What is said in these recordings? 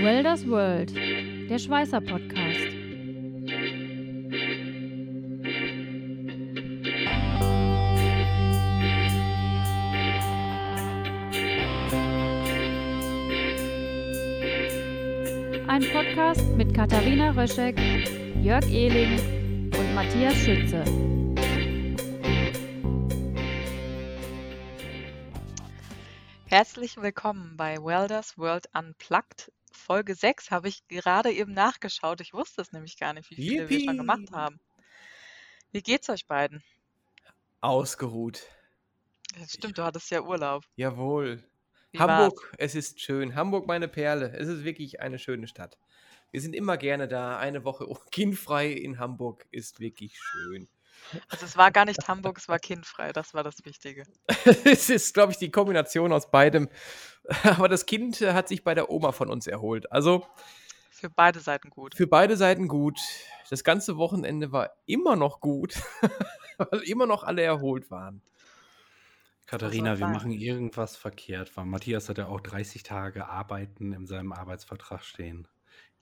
Welders World, der Schweißer Podcast. Ein Podcast mit Katharina Röschek, Jörg Ehling und Matthias Schütze. Herzlich willkommen bei Welders World Unplugged. Folge 6 habe ich gerade eben nachgeschaut. Ich wusste es nämlich gar nicht, wie viele wir schon gemacht Yippie! haben. Wie geht's euch beiden? Ausgeruht. Ich, stimmt, du hattest ja Urlaub. jawohl. Wie war's? Hamburg, es ist schön. Hamburg, meine Perle. Es ist wirklich eine schöne Stadt. Wir sind immer gerne da. Eine Woche kindfrei in Hamburg ist wirklich schön. Also es war gar nicht Hamburg, es war kindfrei. Das war das Wichtige. es ist, glaube ich, die Kombination aus beidem. Aber das Kind hat sich bei der Oma von uns erholt. Also Für beide Seiten gut. für beide Seiten gut. Das ganze Wochenende war immer noch gut, weil immer noch alle erholt waren. Katharina, wir machen irgendwas verkehrt, weil Matthias hat ja auch 30 Tage Arbeiten in seinem Arbeitsvertrag stehen.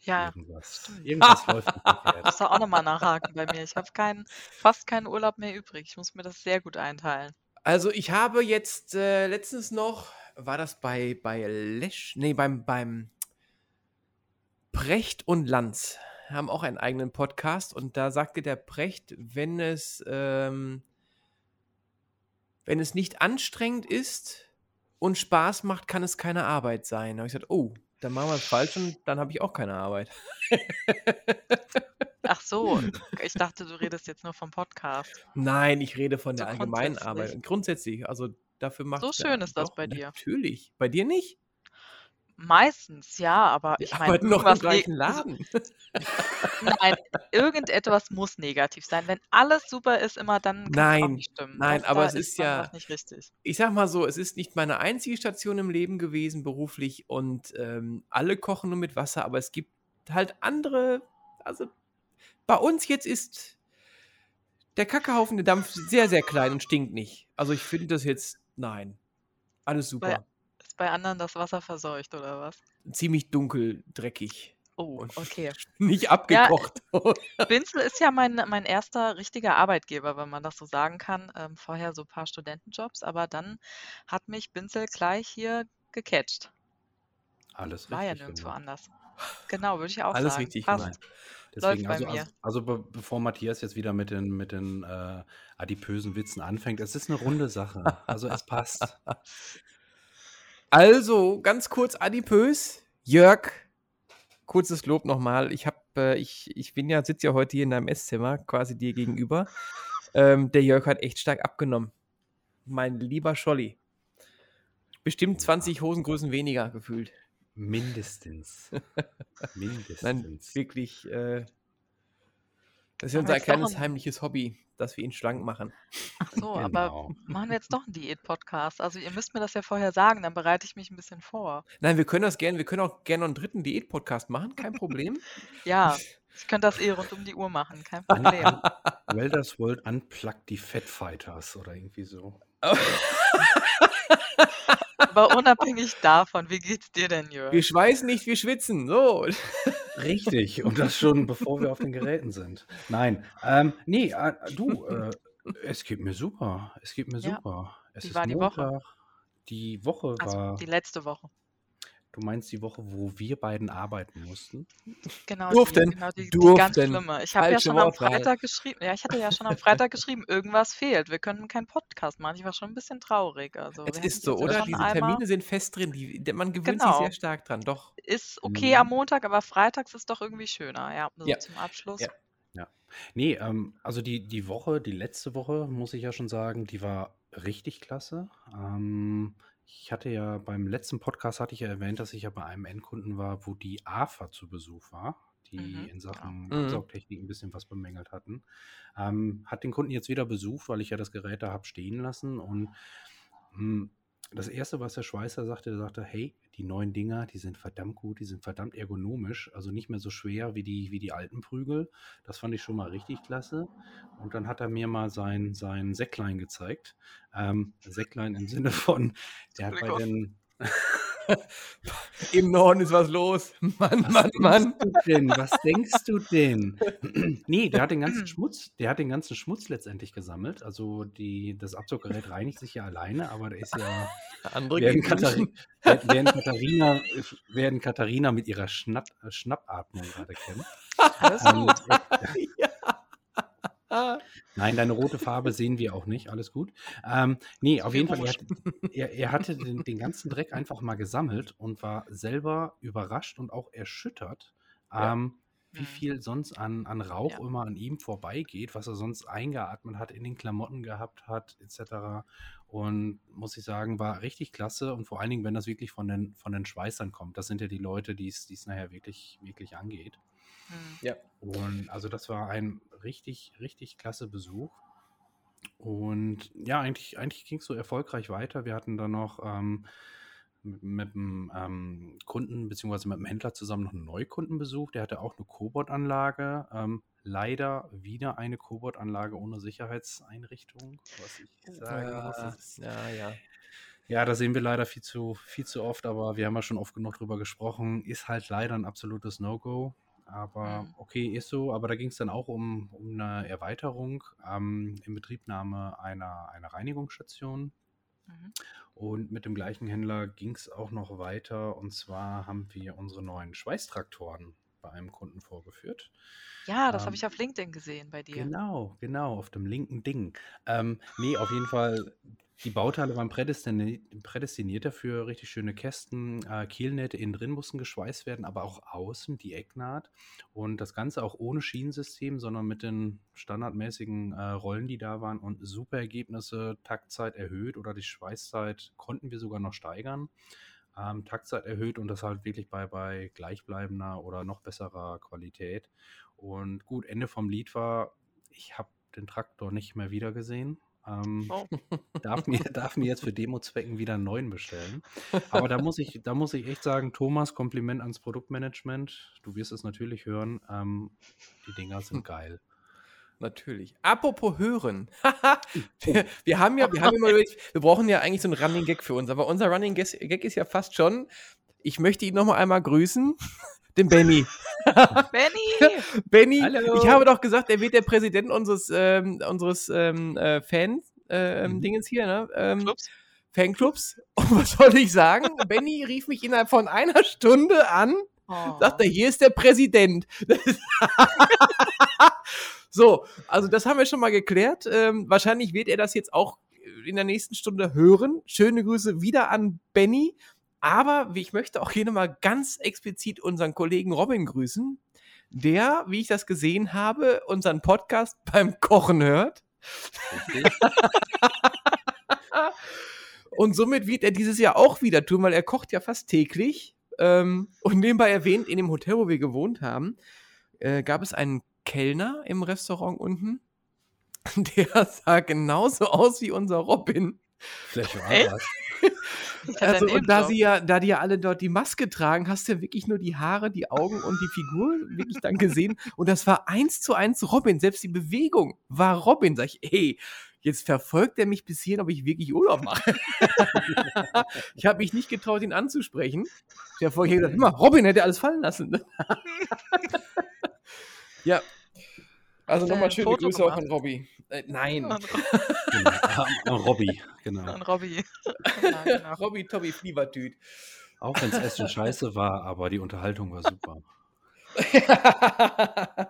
Ja, Irgendwas. Irgendwas läuft nicht Ich verkehrt. muss auch nochmal nachhaken bei mir. Ich habe keinen, fast keinen Urlaub mehr übrig. Ich muss mir das sehr gut einteilen. Also ich habe jetzt äh, letztens noch, war das bei, bei Lesch, nee, beim, beim Precht und Lanz, haben auch einen eigenen Podcast und da sagte der Precht, wenn es, ähm, wenn es nicht anstrengend ist und Spaß macht, kann es keine Arbeit sein. Da habe ich gesagt, oh, dann machen wir es falsch und dann habe ich auch keine Arbeit. Ach so, ich dachte, du redest jetzt nur vom Podcast. Nein, ich rede von So der allgemeinen Arbeit. grundsätzlich. Und grundsätzlich, also dafür macht So schön ist das bei dir. Natürlich. Bei dir nicht? Meistens, ja, aber ich meine, arbeiten noch im gleichen Laden. nein, irgendetwas muss negativ sein. Wenn alles super ist immer, dann auch Nein, nicht stimmen. nein, Das aber es ist ja, nicht richtig. ich sag mal so, es ist nicht meine einzige Station im Leben gewesen, beruflich, und ähm, alle kochen nur mit Wasser, aber es gibt halt andere, also bei uns jetzt ist der Kackehaufen, der Dampf sehr, sehr klein und stinkt nicht. Also ich finde das jetzt, nein, alles super. ist bei anderen das Wasser verseucht oder was? Ziemlich dunkel, dreckig Oh, okay. nicht Ja, abgekocht. Binzel ist ja mein mein erster richtiger Arbeitgeber, wenn man das so sagen kann. Ähm, vorher so ein paar Studentenjobs, aber dann hat mich Binzel gleich hier gecatcht. Alles War ja richtig nirgendwo gemacht. anders. Genau, würde ich auch Alles sagen. richtig Passt. Läuft Deswegen, bei also, mir. also, also be bevor Matthias jetzt wieder mit den, mit den äh, adipösen Witzen anfängt, es ist eine runde Sache. Also es passt. Also, ganz kurz adipös. Jörg, kurzes Lob nochmal. Ich habe, äh, ich, ich bin ja, sitze ja heute hier in deinem Esszimmer, quasi dir gegenüber. Ähm, der Jörg hat echt stark abgenommen. Mein lieber Scholli. Bestimmt 20 Hosengrößen weniger gefühlt. Mindestens. Nein, Mindestens. wirklich. Äh, das ist wir unser kleines ein heimliches Hobby, dass wir ihn schlank machen. Ach so, aber Genau. machen wir jetzt doch 'n Diät-Podcast. Also, ihr müsst mir das ja vorher sagen, dann bereite ich mich ein bisschen vor. Nein, wir können das gerne, wir können auch gerne noch einen dritten Diät-Podcast machen, kein Problem. Ja, ich könnte das eh rund um die Uhr machen, kein Problem. Welders World Unplugged die Fat Fighters oder irgendwie so. Aber unabhängig davon, wie geht's dir denn, Wir Jörg? schweißen nicht, wir schwitzen. So. Richtig, und das schon bevor wir auf den Geräten sind. Nein, ähm, nee, äh, du, äh, es geht mir super. Es geht mir Ja. super. Es Wie ist war die Woche? Die Woche Also, war, die letzte Woche. Du meinst die Woche, wo wir beiden arbeiten mussten? Genau die Durften. genau die die ganz Durften. schlimme. Ich habe ja schon am. Freitag geschrieben ja, ich hatte ja schon am Freitag geschrieben: „Irgendwas fehlt. Wir können keinen Podcast machen.“ Ich war schon ein bisschen traurig. Also, Es ist so, oder? Diese einmal Termine sind fest drin. Die, man gewöhnt sich Genau. sehr stark dran. Doch. Ist okay am Mhm. Montag, aber freitags ist doch irgendwie schöner, ja, so Ja. zum Abschluss. Ja. Ja. Nee, ähm, also die, die Woche, die letzte Woche, muss ich ja schon sagen, die war richtig klasse. Ähm, ich hatte ja beim letzten Podcast hatte ich ja erwähnt, dass ich ja bei einem Endkunden war, wo die AFA zu Besuch war, die Mhm, in. Sachen Mhm. Absaugtechnik ein bisschen was bemängelt hatten. Ähm, hat den Kunden jetzt wieder besucht, weil ich ja das Gerät da habe stehen lassen und mh, das erste, was der Schweißer sagte, der sagte, hey, die neuen Dinger, die sind verdammt gut, die sind verdammt ergonomisch, also nicht mehr so schwer wie die, wie die alten Prügel. Das fand ich schon mal richtig klasse. Und dann hat er mir mal sein, sein Säcklein gezeigt. Ähm, Säcklein im Sinne von, der hat bei den Im Norden ist was los. Mann, Was Mann, Mann. denkst du denn? Was denkst du denn? nee, der hat den ganzen Schmutz, der hat den ganzen Schmutz letztendlich gesammelt. Also die, das Abzuggerät reinigt sich ja alleine, aber da ist ja Andere werden, gehen Kathari werden, Katharina, werden Katharina mit ihrer Schnapp, Schnappatmung gerade kennen. Alles Ähm, gut. ja. Nein, deine rote Farbe sehen wir auch nicht. Alles gut. Ähm, nee, auf jeden Fall, er, rouge. hat, er, er hatte den, den ganzen Dreck einfach mal gesammelt und war selber überrascht und auch erschüttert, Ja. ähm, wie Mhm. viel sonst an, an Rauch Ja. immer an ihm vorbeigeht, was er sonst eingeatmet hat, in den Klamotten gehabt hat, etc. Und muss ich sagen, war richtig klasse und vor allen Dingen, wenn das wirklich von den, von den Schweißern kommt. Das sind ja die Leute, die es die es nachher wirklich, wirklich angeht. Hm. ja. Und also das war ein richtig, richtig klasse Besuch. Und ja, eigentlich, eigentlich ging es so erfolgreich weiter. Wir hatten dann noch ähm, mit, mit einem ähm, Kunden beziehungsweise mit einem Händler zusammen noch einen Neukundenbesuch. Der hatte auch eine Cobot-Anlage. Ähm, leider wieder eine Cobot-Anlage ohne Sicherheitseinrichtung, was ich sagen muss. Das ist, ja, ja. ja, da sehen wir leider viel zu, viel zu oft, aber wir haben ja schon oft genug drüber gesprochen. Ist halt leider ein absolutes No-Go. Aber Mhm. okay, ist so. Aber da ging es dann auch um, um eine Erweiterung ähm, in Betriebnahme einer, einer Reinigungsstation. Mhm. Und mit dem gleichen Händler ging es auch noch weiter. Und zwar haben wir unsere neuen Schweißtraktoren bei einem Kunden vorgeführt. Ja, das Ähm, habe ich auf LinkedIn gesehen bei dir. Genau, genau, auf dem linken Ding. Ähm, nee, auf jeden Fall, die Bauteile waren prädestiniert, prädestiniert dafür, richtig schöne Kästen. Äh, Kehlnähte innen drin mussten geschweißt werden, aber auch außen die Ecknaht. Und das Ganze auch ohne Schienensystem, sondern mit den standardmäßigen äh, Rollen, die da waren. Und super Ergebnisse, Taktzeit erhöht oder die Schweißzeit konnten wir sogar noch steigern. Ähm, Taktzeit erhöht und das halt wirklich bei, bei gleichbleibender oder noch besserer Qualität. Und gut, Ende vom Lied war, ich habe den Traktor nicht mehr wiedergesehen. Ähm, Oh. darf, mir, darf mir jetzt für Demo-Zwecken wieder einen neuen bestellen. Aber da muss ich, da muss ich echt sagen, Thomas, Kompliment ans Produktmanagement. Du wirst es natürlich hören. Ähm, die Dinger sind geil. Natürlich. Apropos hören. wir, wir haben ja, wir haben immer wir brauchen ja eigentlich so einen Running Gag für uns, aber unser Running Gag ist ja fast schon, ich möchte ihn noch mal einmal grüßen, den Benny. Benny! Benny, Hallo. ich habe doch gesagt, er wird der Präsident unseres, ähm, unseres ähm, äh, Fan, äh, Mhm. Dingens hier, ne? Ähm, Clubs? Fanclubs. Und was soll ich sagen? Benny rief mich innerhalb von einer Stunde an Oh. sagt er, hier ist der Präsident. So, also das haben wir schon mal geklärt. Ähm, wahrscheinlich wird er das jetzt auch in der nächsten Stunde hören. Schöne Grüße wieder an Benny. Aber ich möchte auch hier nochmal ganz explizit unseren Kollegen Robin grüßen, der, wie ich das gesehen habe, unseren Podcast beim Kochen hört. Und somit wird er dieses Jahr auch wieder tun, weil er kocht ja fast täglich. Ähm, und nebenbei erwähnt, in dem Hotel, wo wir gewohnt haben, äh, gab es einen Kellner im Restaurant unten. Der sah genauso aus wie unser Robin. Vielleicht war. Ich hatte Also, und da sie ja, da die ja alle dort die Maske tragen, hast du ja wirklich nur die Haare, die Augen und die Figur wirklich dann gesehen. Und das war eins zu eins Robin. Selbst die Bewegung war Robin. Sag ich, ey, jetzt verfolgt er mich bis hierhin, ob ich wirklich Urlaub mache. ich habe mich nicht getraut, ihn anzusprechen. Ich habe vorher gesagt, immer, Robin hätte alles fallen lassen. ja. Also nochmal schöne Foto Grüße auch gemacht? an Robby. Äh, nein. An, Genau. Ah, Robby, genau. an Robby. ja, genau. Robby Tobby Fliebertüt. Auch wenn es Essen scheiße war, aber die Unterhaltung war super.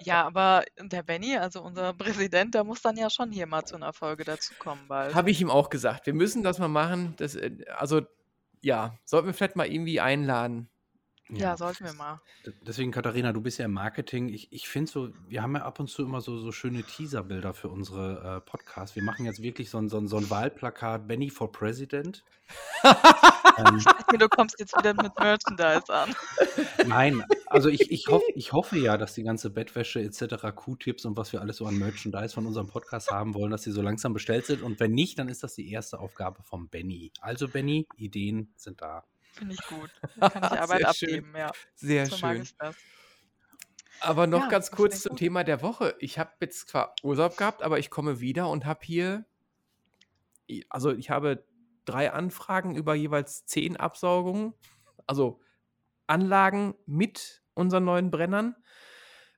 ja, aber der Benny, also unser Präsident, der muss dann ja schon hier mal zu einer Folge dazukommen bald. Habe ich ihm auch gesagt. Wir müssen das mal machen. Das, äh, also, ja, sollten wir vielleicht mal irgendwie einladen. Ja, sollten wir mal. Deswegen, Katharina, du bist ja im Marketing. Ich, ich finde so, wir haben ja ab und zu immer so, so schöne Teaserbilder für unsere äh, Podcasts. Wir machen jetzt wirklich so ein, so ein, so ein Wahlplakat Benny for President. ähm, Du kommst jetzt wieder mit Merchandise an. nein, also ich, ich, hoff, ich hoffe ja, dass die ganze Bettwäsche etc., Q-Tipps und was wir alles so an Merchandise von unserem Podcast haben wollen, dass die so langsam bestellt sind. Und wenn nicht, dann ist das die erste Aufgabe vom Benny. Also Benny, Ideen sind da. Finde ich gut. Dann kann ich Arbeit abgeben, ja. Sehr So schön. Aber noch Ja, ganz kurz zum gut. Thema der Woche. Ich habe jetzt zwar Urlaub gehabt, aber ich komme wieder und habe hier, also ich habe drei Anfragen über jeweils zehn Absaugungen. Also Anlagen mit unseren neuen Brennern,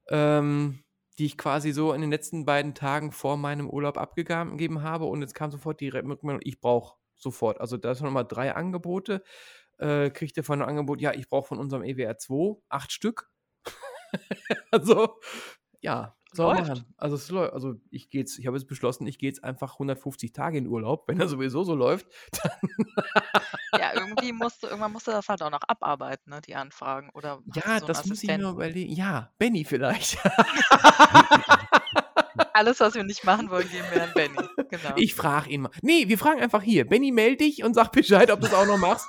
ähm, die ich quasi so in den letzten beiden Tagen vor meinem Urlaub abgegeben habe. Und jetzt kam sofort die Rückmeldung, ich brauche sofort. Also da sind nochmal drei Angebote. Äh, kriegt ihr von einem Angebot, ja, ich brauche von unserem EWR 2 acht Stück. also, ja, soll machen. Also, es läuft. Also, ich gehe ich habe jetzt beschlossen, ich gehe jetzt einfach 150 Tage in Urlaub. Wenn er sowieso so läuft, Ja, irgendwie musst du, irgendwann musst du das halt auch noch abarbeiten, ne, die Anfragen. Oder ja, so das muss ich mir überlegen. Ja, Benny vielleicht. Alles, was wir nicht machen wollen, geben wir an Benny. Genau. Ich frage ihn mal. Nee, wir fragen einfach hier. Benny, melde dich und sag Bescheid, ob du es auch noch machst.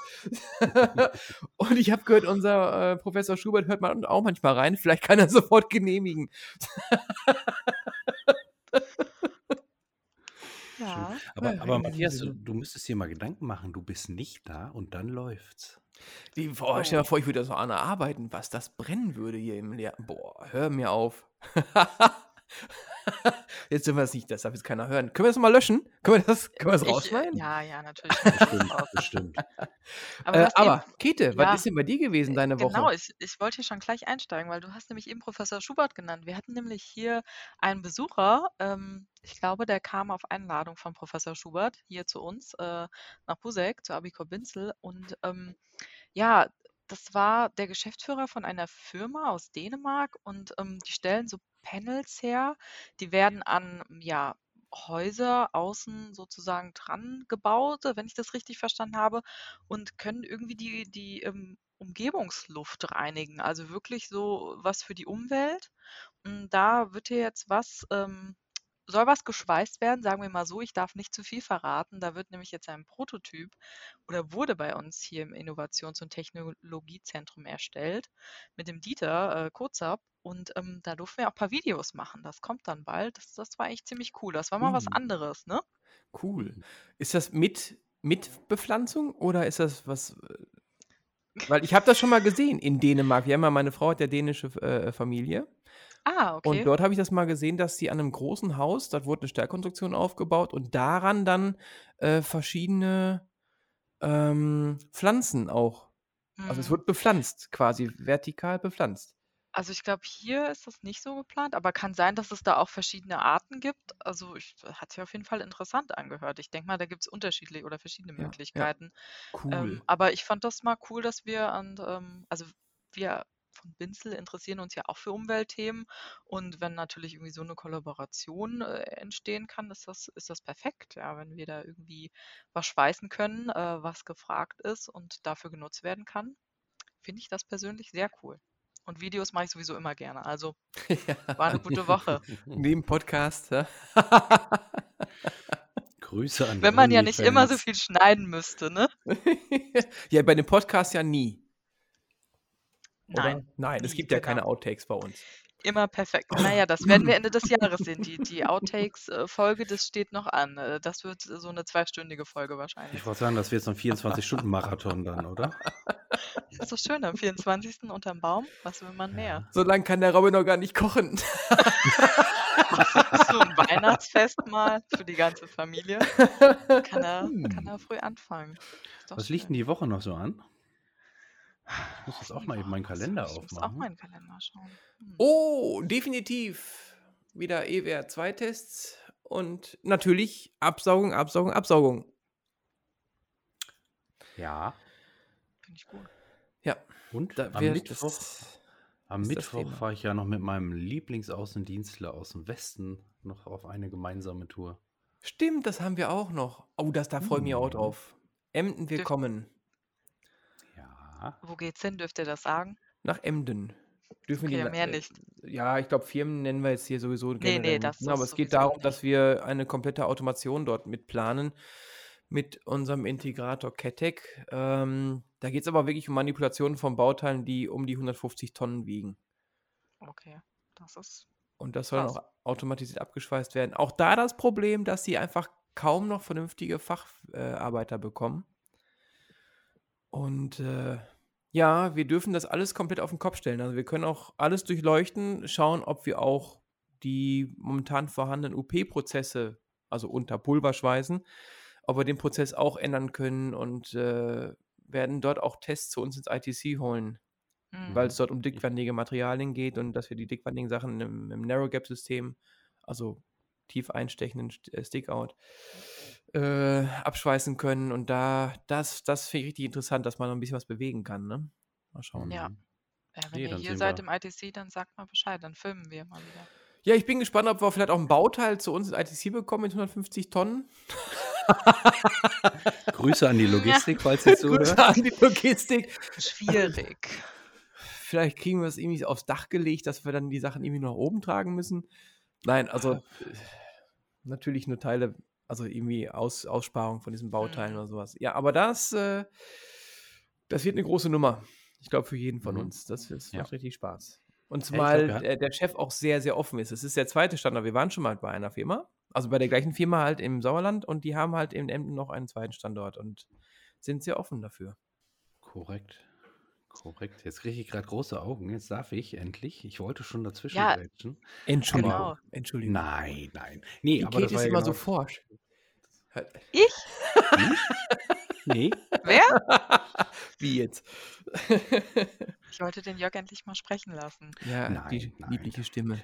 und ich habe gehört, unser äh, Professor Schubert hört man auch manchmal rein. Vielleicht kann er sofort genehmigen. ja. Aber, aber Matthias, du, du müsstest dir mal Gedanken machen, du bist nicht da und dann läuft's. Die, boah, stell dir mal vor, ich würde noch an arbeiten, was das brennen würde hier im Lehr. Boah, hör mir auf. jetzt sind wir es nicht, das darf jetzt keiner hören. Können wir das mal löschen? Können wir das, können wir das Ich, rausschneiden? ja, ja, natürlich. Bestimmt, bestimmt. Aber, äh, was eben- aber Käthe, ja, was ist denn bei dir gewesen deine Genau, Woche? ich, ich wollte hier schon gleich einsteigen, weil du hast nämlich eben Professor Schubert genannt. Wir hatten nämlich hier einen Besucher, ähm, ich glaube, der kam auf Einladung von Professor Schubert hier zu uns äh, nach Busek, zu Abikor Binzel. Und ähm, ja, das war der Geschäftsführer von einer Firma aus Dänemark und ähm, die stellen so Panels her, die werden an ja, Häuser außen sozusagen dran gebaut, wenn ich das richtig verstanden habe, und können irgendwie die, die ähm, Umgebungsluft reinigen. Also wirklich so was für die Umwelt. Und da wird hier jetzt was, ähm, soll was geschweißt werden, sagen wir mal so. Ich darf nicht zu viel verraten. Da wird nämlich jetzt ein Prototyp oder wurde bei uns hier im Innovations- und Technologiezentrum erstellt mit dem Dieter äh, Kurzab. Und ähm, da durften wir auch ein paar Videos machen. Das kommt dann bald. Das, das war echt ziemlich cool. Das war mal was Uh. anderes, ne? Cool. Ist das mit, mit Bepflanzung oder ist das was. äh, Weil ich habe das schon mal gesehen in Dänemark. Wir haben ja, meine Frau hat ja dänische äh, Familie. Ah, Und okay. dort habe ich das mal gesehen, dass sie an einem großen Haus, dort wurde eine Stallkonstruktion aufgebaut und daran dann äh, verschiedene ähm, Pflanzen auch. Also es Hm. wird bepflanzt, quasi vertikal bepflanzt. Also ich glaube, hier ist das nicht so geplant, aber kann sein, dass es da auch verschiedene Arten gibt. Also ich, hat sich auf jeden Fall interessant angehört. Ich denke mal, da gibt es unterschiedliche oder verschiedene Ja, ja. Möglichkeiten. Cool. Ähm, aber ich fand das mal cool, dass wir an, ähm, also wir von Binzel interessieren uns ja auch für Umweltthemen und wenn natürlich irgendwie so eine Kollaboration äh, entstehen kann, ist das, ist das perfekt, ja, wenn wir da irgendwie was schweißen können, äh, was gefragt ist und dafür genutzt werden kann, finde ich das persönlich sehr cool. Und Videos mache ich sowieso immer gerne. Also ja. war eine gute Woche. Neben Podcast. Ja. Grüße an Wenn man ja nicht immer so viel schneiden müsste, ne? ja, bei dem Podcast ja nie. Oder? Nein, Nein, es nie, gibt ja keine genau. Outtakes bei uns. Immer perfekt. Naja, das werden wir Ende des Jahres sehen. Die, die Outtakes-Folge, das steht noch an. Äh, Das wird so eine zweistündige Folge Ich wahrscheinlich. wollte sagen, das wird so ein 24-Stunden-Marathon dann, oder? Das ist doch schön, am 24. unterm Baum. Was will man mehr? So lange kann der Robin noch gar nicht kochen. So ein Weihnachtsfest mal für die ganze Familie. Kann er, kann Hm. er früh anfangen. Was liegt denn schön. die Woche noch so an? Ich muss jetzt auch mal eben meinen Kalender Ich muss auch aufmachen. meinen Kalender schauen. Hm. Oh, definitiv. Wieder E EWR 2 Tests und natürlich Absaugung, Absaugung, Absaugung. Ja. Finde ich gut. Ja, Und da am Mittwoch, das, am Mittwoch fahre ich ja noch mit meinem Lieblingsaußendienstler aus dem Westen noch auf eine gemeinsame Tour. Stimmt, das haben wir auch noch. Oh, das, da freue ich mich auch Mhm. drauf. Emden, wir Ja. Wo geht's hin? Dürft ihr das sagen? Nach Emden. Dürfen Okay, die, mehr äh, nicht. Ja, ich glaube, Firmen nennen wir jetzt hier sowieso generell nee, nicht, das ne, aber ist es geht sowieso darum, nicht. dass wir eine komplette Automation dort mitplanen mit unserem Integrator Ketek. Ähm, da geht es aber wirklich um Manipulationen von Bauteilen, die um die 150 Tonnen wiegen. Okay, das ist Und das soll dann Krass. auch automatisiert abgeschweißt werden. Auch da das Problem, dass sie einfach kaum noch vernünftige Facharbeiter bekommen. Und äh, ja, wir dürfen das alles komplett auf den Kopf stellen. Also wir können auch alles durchleuchten, schauen, ob wir auch die momentan vorhandenen UP-Prozesse, also unter Pulverschweißen, ob wir den Prozess auch ändern können und äh, werden dort auch Tests zu uns ins ITC holen, Mhm. weil es dort um dickwandige Materialien geht und dass wir die dickwandigen Sachen im, im Narrow Gap System, also tief einstechenden St- äh, Stickout, äh, abschweißen können. Und da, das, das finde ich richtig interessant, dass man noch ein bisschen was bewegen kann. Ne? Mal schauen. Ja. Ja, wenn Nee, ihr hier seid wir- im ITC, dann sagt mal Bescheid, dann filmen wir mal wieder. Ja, ich bin gespannt, ob wir vielleicht auch ein Bauteil zu uns in ITC bekommen mit 150 Tonnen. Grüße an die Logistik, falls ihr Grüße zuhört. an die Logistik. Schwierig. Vielleicht kriegen wir es irgendwie aufs Dach gelegt, dass wir dann die Sachen irgendwie nach oben tragen müssen. Nein, also äh, natürlich nur Teile, also irgendwie Aus, Aussparung von diesen Bauteilen Mhm. oder sowas. Ja, aber das, äh, das wird eine große Nummer. Ich glaube, für jeden von Mhm. uns. Das, das Ja. macht richtig Spaß. Und zumal glaub, der, der Chef auch sehr, sehr offen ist. Es ist der zweite Standort. Wir waren schon mal bei einer Firma, also bei der gleichen Firma halt im Sauerland und die haben halt in Emden noch einen zweiten Standort und sind sehr offen dafür. Korrekt. Korrekt. Jetzt kriege ich gerade große Augen. Jetzt darf ich endlich. Ich wollte schon dazwischen Ja. grätschen. Entschuldigung. Genau. Entschuldigung. Nein, nein. Nee, Die aber Kate ist ja immer genau so forsch. Ich? Nee, Wer? Wie jetzt? Ich wollte den Jörg endlich mal sprechen lassen. ja, Nein, die nein. liebliche Stimme.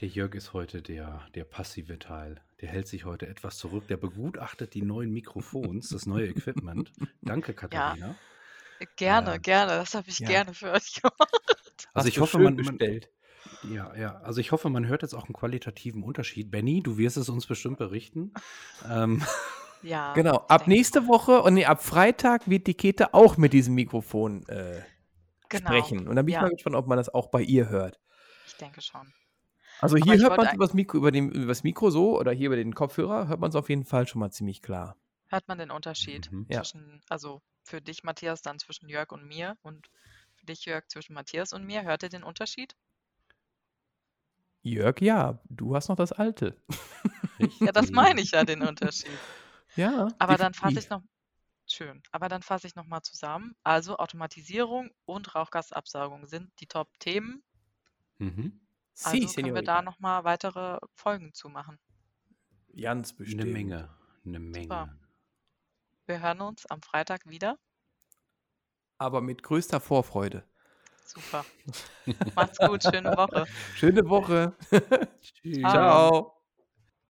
der Jörg ist heute der, der passive Teil. Der hält sich heute etwas zurück. Der begutachtet die neuen Mikrofons, das neue Equipment. Danke, Katharina. Gerne, Ja. gerne. Das habe ich Ja. gerne für euch gemacht. Also ich hoffe, man, man, bestellt. ja, ja, also ich hoffe, man hört jetzt auch einen qualitativen Unterschied. Benny, du wirst es uns bestimmt berichten. ähm, Ja. Genau, ab nächste Woche und nee, ab Freitag wird die Kete auch mit diesem Mikrofon äh, Genau. sprechen. Und dann bin ich Ja. mal gespannt, ob man das auch bei ihr hört. Ich denke schon. Also hier hört man es ein- über das Mikro, über, dem, über das Mikro so oder hier über den Kopfhörer hört man es auf jeden Fall schon mal ziemlich klar. Hört man den Unterschied Mhm. Ja. zwischen, also für dich, Matthias, dann zwischen Jörg und mir und für dich, Jörg, zwischen Matthias und mir? Hört ihr den Unterschied? Jörg, ja, du hast noch das alte. Ja, das meine ich ja, den Unterschied. Ja. Aber dann fasse ich noch. Schön. Aber dann fasse ich nochmal zusammen. Also Automatisierung und Rauchgasabsaugung sind die Top-Themen. mhm. Also Si, können wir da nochmal weitere Folgen zu machen. Ganz bestimmt. Eine Menge. Eine Menge. Wir hören uns am Freitag wieder. Aber mit größter Vorfreude. Super. Macht's gut, schöne Woche. Schöne Woche. Tschüss. Ciao. Ciao.